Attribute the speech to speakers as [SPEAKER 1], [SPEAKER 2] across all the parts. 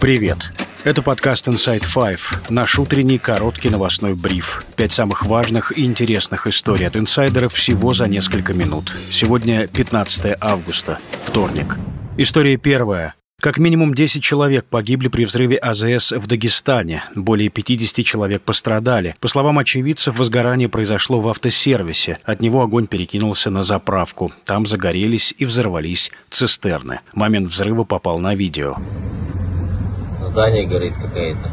[SPEAKER 1] Привет! Это подкаст Inside Five, наш утренний короткий новостной бриф. Пять самых важных и интересных историй от инсайдеров всего за несколько минут. Сегодня 15 августа, вторник. История первая. Как минимум 10 человек погибли при взрыве АЗС в Дагестане. Более 50 человек пострадали. По словам очевидцев, возгорание произошло в автосервисе. От него огонь перекинулся на заправку. Там загорелись и взорвались цистерны. Момент взрыва попал на видео.
[SPEAKER 2] Здание горит какая-то.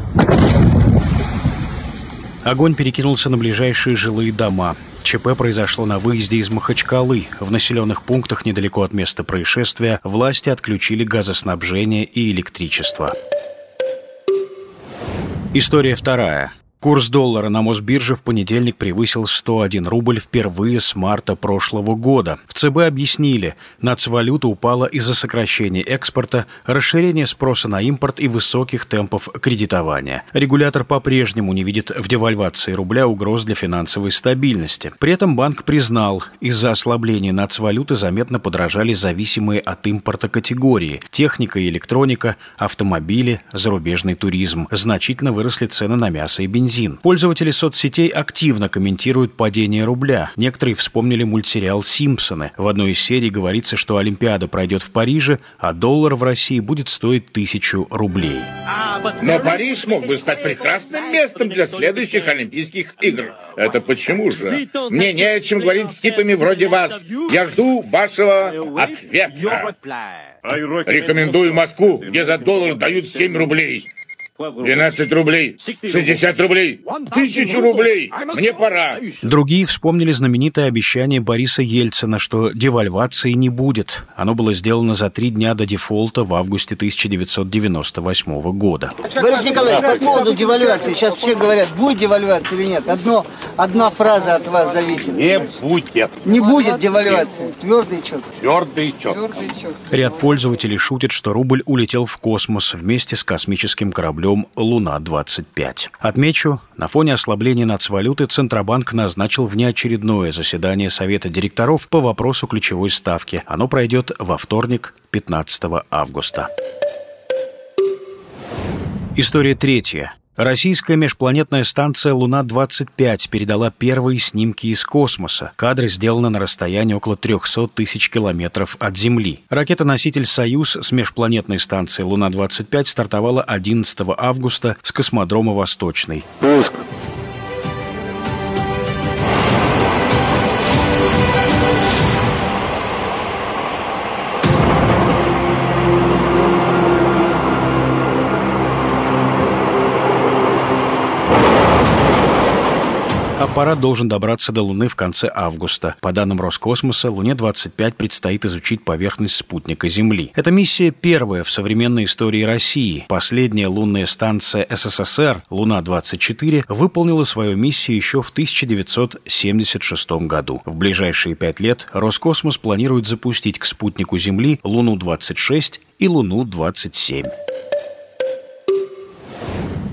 [SPEAKER 1] Огонь перекинулся на ближайшие жилые дома. ЧП произошло на выезде из Махачкалы. В населенных пунктах недалеко от места происшествия власти отключили газоснабжение и электричество. История вторая. Курс доллара на Мосбирже в понедельник превысил 101 рубль впервые с марта прошлого года. В ЦБ объяснили, нацвалюта упала из-за сокращения экспорта, расширения спроса на импорт и высоких темпов кредитования. Регулятор по-прежнему не видит в девальвации рубля угроз для финансовой стабильности. При этом банк признал, из-за ослабления нацвалюты заметно подражали зависимые от импорта категории – техника и электроника, автомобили, зарубежный туризм. Значительно выросли цены на мясо и бензин бензин. Пользователи соцсетей активно комментируют падение рубля. Некоторые вспомнили мультсериал «Симпсоны». В одной из серий говорится, что Олимпиада пройдет в Париже, а доллар в России будет стоить тысячу рублей.
[SPEAKER 3] Но Париж мог бы стать прекрасным местом для следующих Олимпийских игр. Это почему же? Мне не о чем говорить с типами вроде вас. Я жду вашего ответа. Рекомендую Москву, где за доллар дают 7 рублей. 12 рублей, 60 рублей, 1000 рублей. Мне пора.
[SPEAKER 1] Другие вспомнили знаменитое обещание Бориса Ельцина, что девальвации не будет. Оно было сделано за три дня до дефолта в августе 1998 года.
[SPEAKER 4] Борис Николаевич, по поводу девальвации. Сейчас все говорят, будет девальвация или нет. Одно, одна фраза от вас зависит.
[SPEAKER 3] Не будет.
[SPEAKER 4] Не будет девальвации. Твердый чет.
[SPEAKER 3] Твердый чет.
[SPEAKER 4] Твердый чет.
[SPEAKER 1] Ряд пользователей шутит, что рубль улетел в космос вместе с космическим кораблем «Луна-25». Отмечу, на фоне ослабления нацвалюты Центробанк назначил внеочередное заседание Совета директоров по вопросу ключевой ставки. Оно пройдет во вторник, 15 августа. История третья. Российская межпланетная станция «Луна-25» передала первые снимки из космоса. Кадры сделаны на расстоянии около 300 тысяч километров от Земли. Ракета-носитель «Союз» с межпланетной станции «Луна-25» стартовала 11 августа с космодрома «Восточный».
[SPEAKER 4] Пуск.
[SPEAKER 1] Аппарат должен добраться до Луны в конце августа. По данным Роскосмоса, Луне-25 предстоит изучить поверхность спутника Земли. Эта миссия первая в современной истории России. Последняя лунная станция СССР, Луна-24, выполнила свою миссию еще в 1976 году. В ближайшие пять лет Роскосмос планирует запустить к спутнику Земли Луну-26 и Луну-27.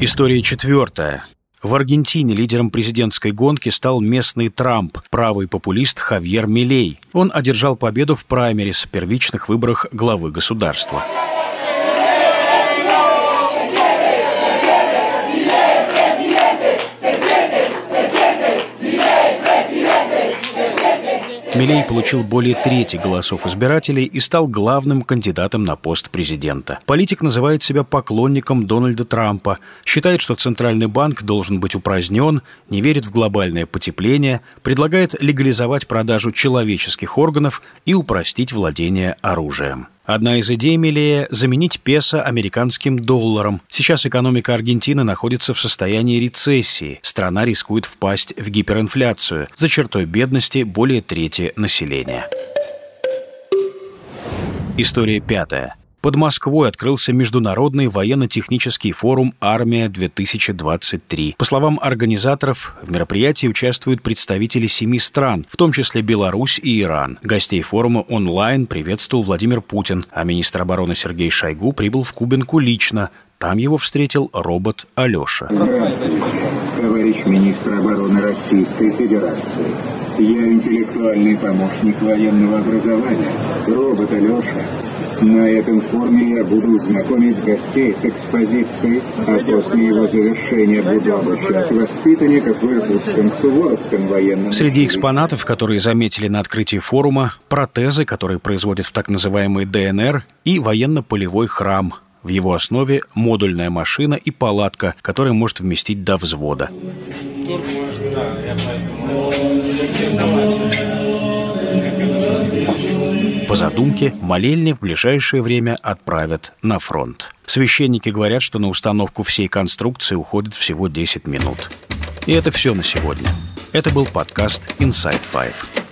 [SPEAKER 1] История четвертая. В Аргентине лидером президентской гонки стал местный Трамп, правый популист Хавьер Милей. Он одержал победу в праймерис, первичных выборах главы государства. Милей получил более трети голосов избирателей и стал главным кандидатом на пост президента. Политик называет себя поклонником Дональда Трампа, считает, что Центральный банк должен быть упразднен, не верит в глобальное потепление, предлагает легализовать продажу человеческих органов и упростить владение оружием. Одна из идей Милея – заменить песо американским долларом. Сейчас экономика Аргентины находится в состоянии рецессии. Страна рискует впасть в гиперинфляцию. За чертой бедности более трети населения. История пятая. Под Москвой открылся Международный военно-технический форум «Армия-2023». По словам организаторов, в мероприятии участвуют представители семи стран, в том числе Беларусь и Иран. Гостей форума онлайн приветствовал Владимир Путин, а министр обороны Сергей Шойгу прибыл в Кубинку лично. Там его встретил робот Алеша.
[SPEAKER 5] Товарищ министр обороны Российской Федерации. Я интеллектуальный помощник военного образования. Робот Алеша На этом форуме я буду знакомить гостей с экспозицией, а после его завершения буду обучать воспитанников в Иркутском Суворовском военном...
[SPEAKER 1] Среди экспонатов, которые заметили на открытии форума, протезы, которые производят в так называемый ДНР, и военно-полевой храм. В его основе модульная машина и палатка, которая может вместить до взвода. По задумке, молельни в ближайшее время отправят на фронт. Священники говорят, что на установку всей конструкции уходит всего 10 минут. И это все на сегодня. Это был подкаст Inside Five.